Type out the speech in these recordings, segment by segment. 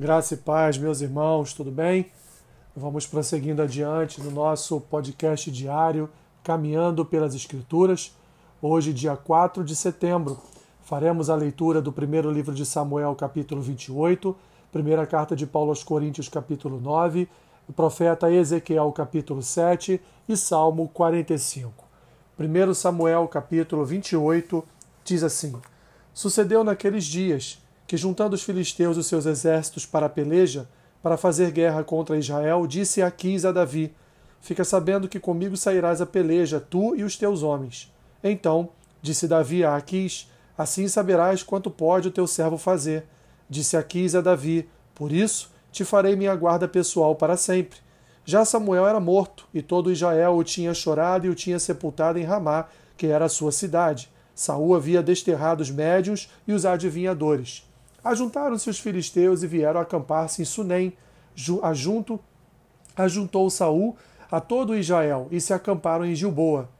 Graça e paz, meus irmãos, tudo bem? Vamos prosseguindo adiante no nosso podcast diário, Caminhando pelas Escrituras. Hoje, dia 4 de setembro, faremos a leitura do primeiro livro de Samuel, capítulo 28, primeira carta de Paulo aos Coríntios, capítulo 9, o profeta Ezequiel, capítulo 7 e Salmo 45. 1 Samuel, capítulo 28, diz assim: Sucedeu naqueles dias que, juntando os filisteus os seus exércitos para a peleja, para fazer guerra contra Israel, disse Aquis a Davi: Fica sabendo que comigo sairás a peleja, tu e os teus homens. Então disse Davi a Aquis: Assim saberás quanto pode o teu servo fazer. Disse Aquis a Davi: Por isso te farei minha guarda pessoal para sempre. Já Samuel era morto, e todo Israel o tinha chorado e o tinha sepultado em Ramá, que era a sua cidade. Saul havia desterrado os médios e os adivinhadores. Ajuntaram-se os filisteus e vieram acampar-se em Sunem. Ajunto, ajuntou Saul a todo Israel e se acamparam em Gilboa.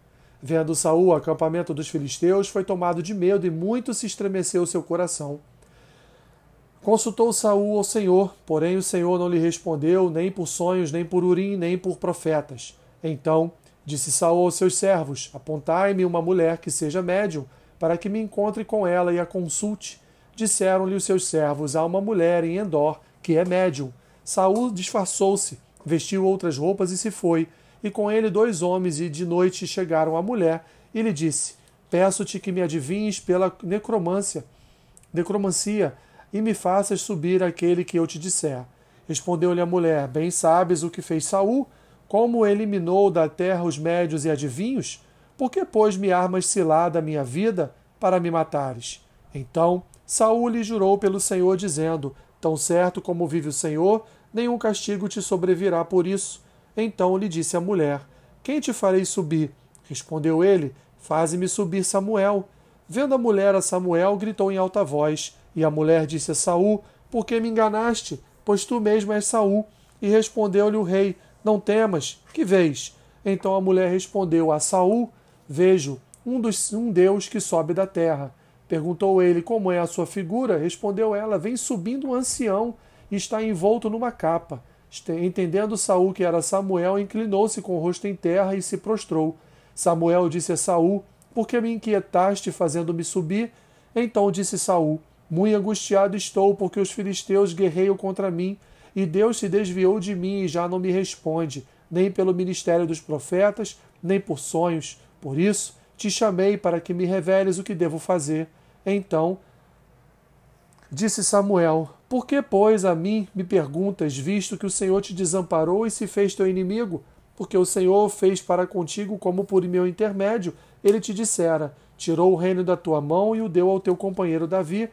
Vendo Saul o acampamento dos filisteus, foi tomado de medo e muito se estremeceu seu coração. Consultou Saul ao Senhor, porém o Senhor não lhe respondeu, nem por sonhos, nem por urim, nem por profetas. Então disse Saul aos seus servos: Apontai-me uma mulher que seja médium, para que me encontre com ela e a consulte. Disseram-lhe os seus servos: Há uma mulher em Endor, que é médium. Saul disfarçou-se, vestiu outras roupas e se foi. E com ele dois homens, e de noite chegaram a mulher, e lhe disse: Peço-te que me adivinhes pela necromância, necromancia, e me faças subir aquele que eu te disser. Respondeu-lhe a mulher: Bem sabes o que fez Saul, como eliminou da terra os médios e adivinhos? Por que, pois, me armas cilada a minha vida para me matares? Então Saul lhe jurou pelo Senhor, dizendo: Tão certo como vive o Senhor, nenhum castigo te sobrevirá por isso. Então lhe disse a mulher: Quem te farei subir? Respondeu ele: Faze-me subir Samuel. Vendo a mulher a Samuel, gritou em alta voz, e a mulher disse a Saul: Por que me enganaste? Pois tu mesmo és Saul. E respondeu-lhe o rei: Não temas, que vês? Então a mulher respondeu a Saul: Vejo um, dos, um Deus que sobe da terra. Perguntou ele como é a sua figura. Respondeu ela: Vem subindo um ancião e está envolto numa capa. Entendendo Saul que era Samuel, inclinou-se com o rosto em terra e se prostrou. Samuel disse a Saul: Por que me inquietaste fazendo-me subir? Então disse Saul: Muito angustiado estou, porque os filisteus guerreiam contra mim, e Deus se desviou de mim e já não me responde, nem pelo ministério dos profetas, nem por sonhos. Por isso te chamei para que me reveles o que devo fazer. Então disse Samuel: Por que, pois, a mim me perguntas, visto que o Senhor te desamparou e se fez teu inimigo? Porque o Senhor fez para contigo como por meu intermédio. Ele te dissera: Tirou o reino da tua mão e o deu ao teu companheiro Davi.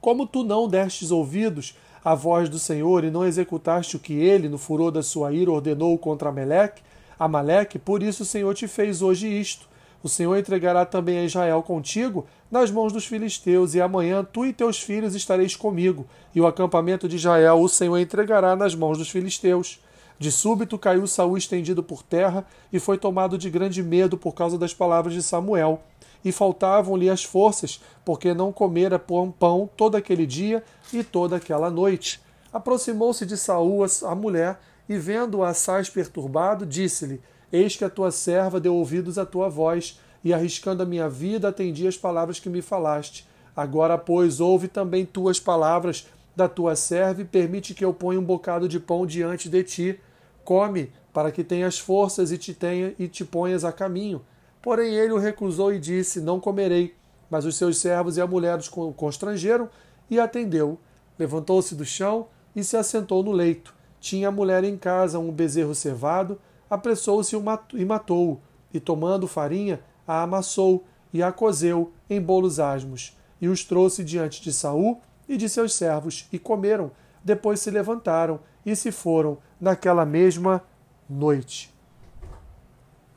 Como tu não destes ouvidos à voz do Senhor e não executaste o que ele, no furor da sua ira, ordenou contra Amaleque, Amaleque, por isso o Senhor te fez hoje isto. O Senhor entregará também a Israel contigo nas mãos dos filisteus, e amanhã tu e teus filhos estareis comigo, e o acampamento de Israel o Senhor entregará nas mãos dos filisteus. De súbito caiu Saul estendido por terra, e foi tomado de grande medo por causa das palavras de Samuel. E faltavam-lhe as forças, porque não comera pão todo aquele dia e toda aquela noite. Aproximou-se de Saul a mulher, e vendo-o assaz perturbado, disse-lhe: Eis que a tua serva deu ouvidos à tua voz, e arriscando a minha vida, atendi as palavras que me falaste. Agora, pois, ouve também tuas palavras da tua serva e permite que eu ponha um bocado de pão diante de ti. Come, para que tenhas forças e te tenha e te ponhas a caminho. Porém ele o recusou e disse: Não comerei. Mas os seus servos e a mulher os constrangeram e atendeu. Levantou-se do chão e se assentou no leito. Tinha a mulher em casa um bezerro cevado apressou-se e matou-o, e tomando farinha, a amassou e a cozeu em bolos asmos, e os trouxe diante de Saul e de seus servos, e comeram. Depois se levantaram e se foram naquela mesma noite.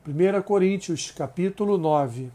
1 Coríntios, capítulo 9.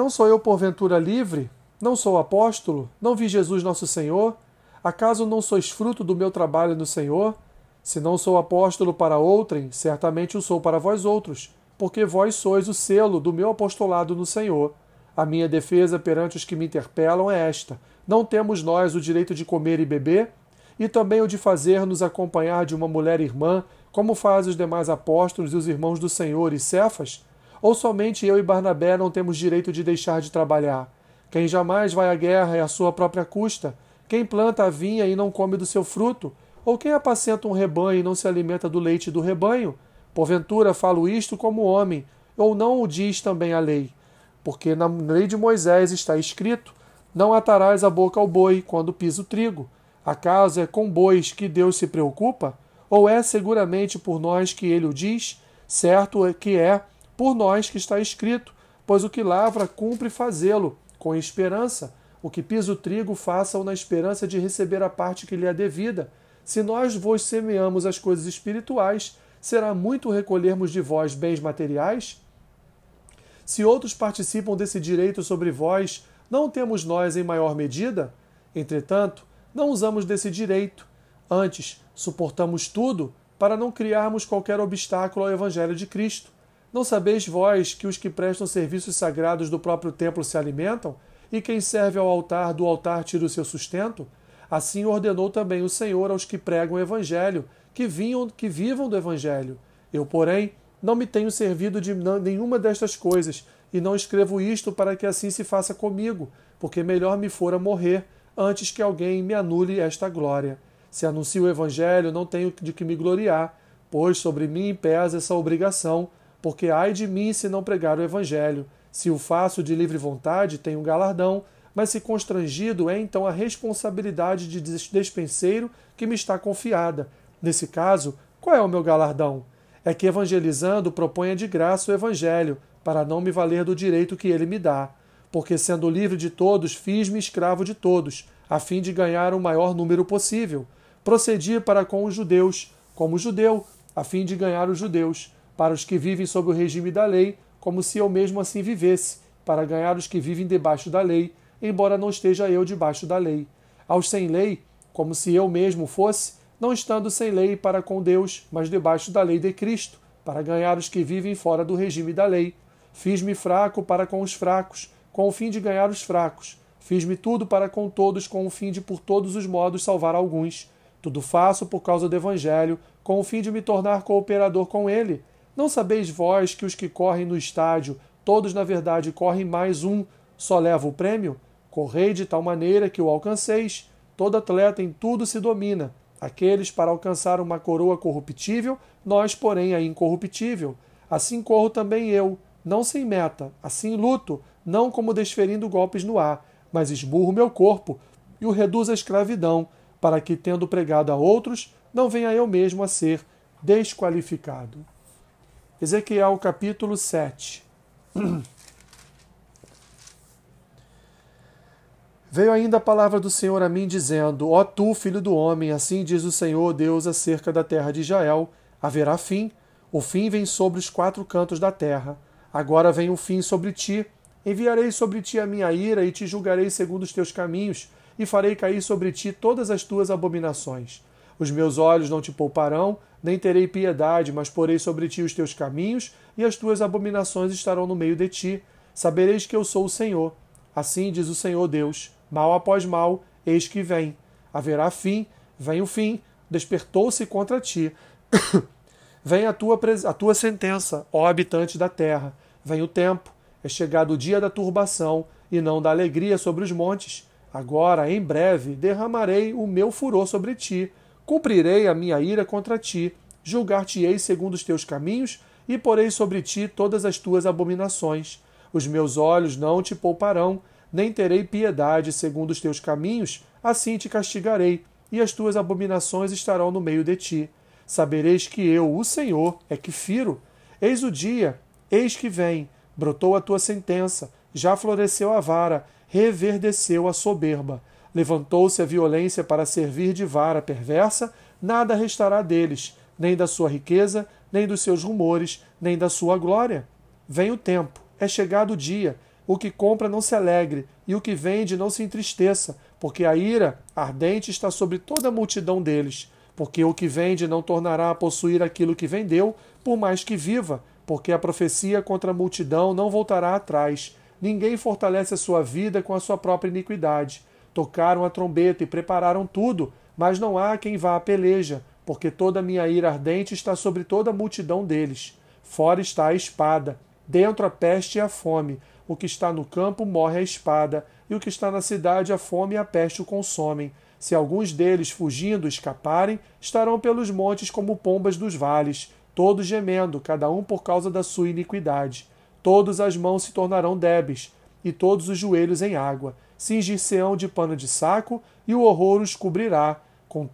Não sou eu porventura livre? Não sou apóstolo? Não vi Jesus nosso Senhor? Acaso não sois fruto do meu trabalho no Senhor? Se não sou apóstolo para outrem, certamente o sou para vós outros, porque vós sois o selo do meu apostolado no Senhor. A minha defesa perante os que me interpelam é esta: não temos nós o direito de comer e beber? E também o de fazer-nos acompanhar de uma mulher irmã, como fazem os demais apóstolos e os irmãos do Senhor e Cefas? Ou somente eu e Barnabé não temos direito de deixar de trabalhar? Quem jamais vai à guerra é a sua própria custa. Quem planta a vinha e não come do seu fruto? Ou quem apacenta um rebanho e não se alimenta do leite do rebanho? Porventura falo isto como homem, ou não o diz também a lei? Porque na lei de Moisés está escrito: Não atarás a boca ao boi quando pisa o trigo. Acaso é com bois que Deus se preocupa? Ou é seguramente por nós que ele o diz? Certo é que é por nós que está escrito, pois o que lavra cumpre fazê-lo, com esperança. O que pisa o trigo, faça-o na esperança de receber a parte que lhe é devida. Se nós vos semeamos as coisas espirituais, será muito recolhermos de vós bens materiais? Se outros participam desse direito sobre vós, não temos nós em maior medida? Entretanto, não usamos desse direito. Antes, suportamos tudo para não criarmos qualquer obstáculo ao Evangelho de Cristo. Não sabeis vós que os que prestam serviços sagrados do próprio templo se alimentam, e quem serve ao altar do altar tira o seu sustento? Assim ordenou também o Senhor aos que pregam o Evangelho, que, vinham, que vivam do Evangelho. Eu, porém, não me tenho servido de nenhuma destas coisas, e não escrevo isto para que assim se faça comigo, porque melhor me fora morrer antes que alguém me anule esta glória. Se anuncio o Evangelho, não tenho de que me gloriar, pois sobre mim pesa essa obrigação, porque ai de mim se não pregar o Evangelho. Se o faço de livre vontade, tenho galardão, mas se constrangido, é então a responsabilidade de despenseiro que me está confiada. Nesse caso, qual é o meu galardão? É que evangelizando proponha de graça o Evangelho, para não me valer do direito que ele me dá. Porque, sendo livre de todos, fiz-me escravo de todos, a fim de ganhar o maior número possível. Procedi para com os judeus, como judeu, a fim de ganhar os judeus para os que vivem sob o regime da lei, como se eu mesmo assim vivesse, para ganhar os que vivem debaixo da lei, embora não esteja eu debaixo da lei. Aos sem lei, como se eu mesmo fosse, não estando sem lei para com Deus, mas debaixo da lei de Cristo, para ganhar os que vivem fora do regime da lei. Fiz-me fraco para com os fracos, com o fim de ganhar os fracos. Fiz-me tudo para com todos, com o fim de por todos os modos salvar alguns. Tudo faço por causa do Evangelho, com o fim de me tornar cooperador com ele não sabeis vós que os que correm no estádio, todos na verdade correm mais um, só leva o prêmio? Correi de tal maneira que o alcanceis. Todo atleta em tudo se domina. Aqueles para alcançar uma coroa corruptível, nós, porém, a incorruptível. Assim corro também eu, não sem meta, assim luto, não como desferindo golpes no ar, mas esburro meu corpo e o reduzo à escravidão, para que, tendo pregado a outros, não venha eu mesmo a ser desqualificado. Ezequiel capítulo 7. Veio ainda a palavra do Senhor a mim, dizendo: Ó tu, filho do homem, assim diz o Senhor Deus acerca da terra de Israel: haverá fim. O fim vem sobre os quatro cantos da terra. Agora vem o fim sobre ti. Enviarei sobre ti a minha ira e te julgarei segundo os teus caminhos, e farei cair sobre ti todas as tuas abominações. Os meus olhos não te pouparão, nem terei piedade, mas porei sobre ti os teus caminhos, e as tuas abominações estarão no meio de ti. Sabereis que eu sou o Senhor. Assim diz o Senhor Deus: mal após mal, eis que vem. Haverá fim, vem o fim, despertou-se contra ti. vem a tua, a tua sentença, ó habitante da terra. Vem o tempo, é chegado o dia da turbação, e não da alegria sobre os montes. Agora, em breve, derramarei o meu furor sobre ti Cumprirei a minha ira contra ti, julgar-te-ei segundo os teus caminhos, e porei sobre ti todas as tuas abominações. Os meus olhos não te pouparão, nem terei piedade segundo os teus caminhos, assim te castigarei, e as tuas abominações estarão no meio de ti. Sabereis que eu, o Senhor, é que firo. Eis o dia, eis que vem, brotou a tua sentença, já floresceu a vara, reverdeceu a soberba. Levantou-se a violência para servir de vara perversa, nada restará deles, nem da sua riqueza, nem dos seus rumores, nem da sua glória. Vem o tempo, é chegado o dia. O que compra não se alegre, e o que vende não se entristeça, porque a ira ardente está sobre toda a multidão deles. porque o que vende não tornará a possuir aquilo que vendeu, por mais que viva, porque a profecia contra a multidão não voltará atrás. Ninguém fortalece a sua vida com a sua própria iniquidade. Tocaram a trombeta e prepararam tudo, mas não há quem vá à peleja, porque toda a minha ira ardente está sobre toda a multidão deles. Fora está a espada, dentro a peste e a fome. O que está no campo morre a espada, e o que está na cidade a fome e a peste o consomem. Se alguns deles, fugindo, escaparem, estarão pelos montes como pombas dos vales todos gemendo, cada um por causa da sua iniquidade. Todas as mãos se tornarão débeis, e todos os joelhos em água. Cingir-se-ão de pano de saco, e o horror os cobrirá.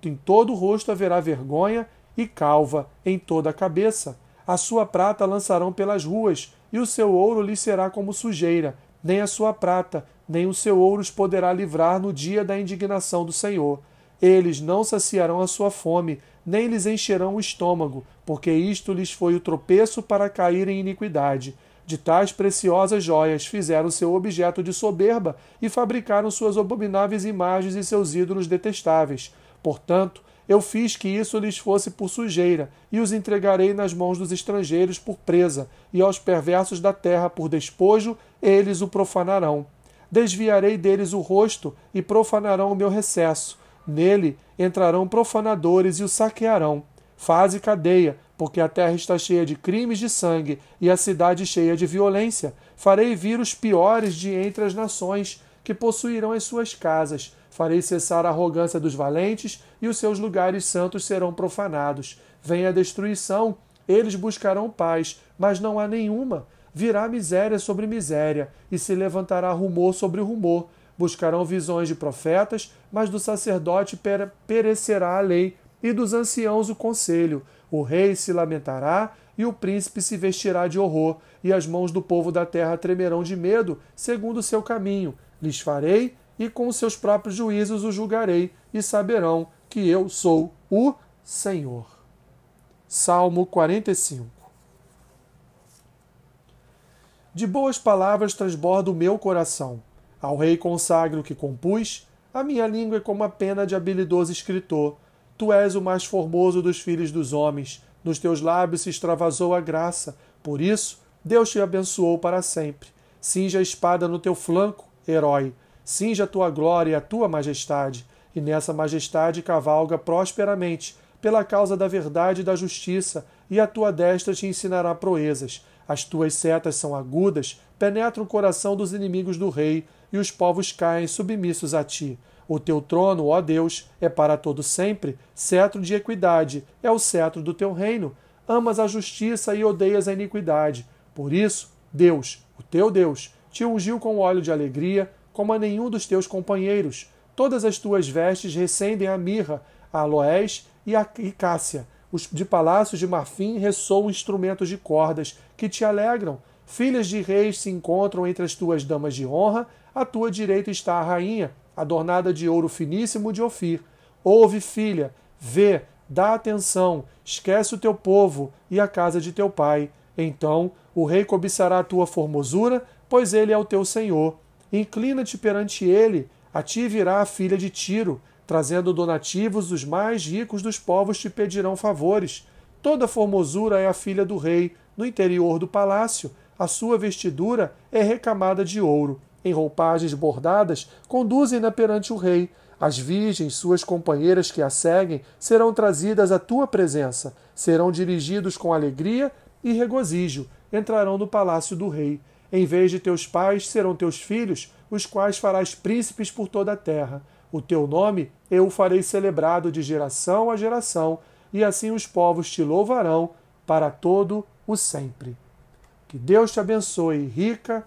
Em todo o rosto haverá vergonha, e calva em toda a cabeça. A sua prata lançarão pelas ruas, e o seu ouro lhe será como sujeira. Nem a sua prata, nem o seu ouro os poderá livrar no dia da indignação do Senhor. Eles não saciarão a sua fome, nem lhes encherão o estômago, porque isto lhes foi o tropeço para cair em iniquidade. De tais preciosas joias fizeram seu objeto de soberba e fabricaram suas abomináveis imagens e seus ídolos detestáveis. Portanto, eu fiz que isso lhes fosse por sujeira, e os entregarei nas mãos dos estrangeiros por presa, e aos perversos da terra por despojo, eles o profanarão. Desviarei deles o rosto e profanarão o meu recesso Nele entrarão profanadores e o saquearão. Faze cadeia, porque a terra está cheia de crimes de sangue e a cidade cheia de violência. Farei vir os piores de entre as nações, que possuirão as suas casas. Farei cessar a arrogância dos valentes e os seus lugares santos serão profanados. Vem a destruição, eles buscarão paz, mas não há nenhuma. Virá miséria sobre miséria, e se levantará rumor sobre rumor Buscarão visões de profetas, mas do sacerdote perecerá a lei, e dos anciãos o conselho. O rei se lamentará, e o príncipe se vestirá de horror, e as mãos do povo da terra tremerão de medo, segundo o seu caminho. Lhes farei, e com seus próprios juízos o julgarei, e saberão que eu sou o Senhor. Salmo 45 De boas palavras transborda o meu coração ao rei consagro que compus, a minha língua é como a pena de habilidoso escritor. Tu és o mais formoso dos filhos dos homens, nos teus lábios se extravasou a graça. Por isso, Deus te abençoou para sempre. Cinja a espada no teu flanco, herói. Cinja a tua glória e a tua majestade. E nessa majestade cavalga prosperamente, pela causa da verdade e da justiça, e a tua destra te ensinará proezas. As tuas setas são agudas, penetram o coração dos inimigos do rei e os povos caem submissos a ti. O teu trono, ó Deus, é para todo sempre, cetro de equidade, é o cetro do teu reino. Amas a justiça e odeias a iniquidade. Por isso, Deus, o teu Deus, te ungiu com óleo de alegria, como a nenhum dos teus companheiros. Todas as tuas vestes recendem a mirra, a aloés e a cássia. Os de palácios de marfim ressoam instrumentos de cordas que te alegram. Filhas de reis se encontram entre as tuas damas de honra, à tua direita está a rainha, adornada de ouro finíssimo de Ofir. Ouve, filha, vê, dá atenção, esquece o teu povo e a casa de teu pai. Então o rei cobiçará a tua formosura, pois ele é o teu senhor. Inclina-te perante ele, a ti virá a filha de Tiro, trazendo donativos, os mais ricos dos povos te pedirão favores. Toda formosura é a filha do rei, no interior do palácio a sua vestidura é recamada de ouro. Em roupagens bordadas, conduzem-na perante o rei. As virgens, suas companheiras que a seguem, serão trazidas à tua presença, serão dirigidos com alegria e regozijo, entrarão no palácio do rei. Em vez de teus pais, serão teus filhos, os quais farás príncipes por toda a terra. O teu nome eu farei celebrado de geração a geração, e assim os povos te louvarão para todo o sempre. Que Deus te abençoe rica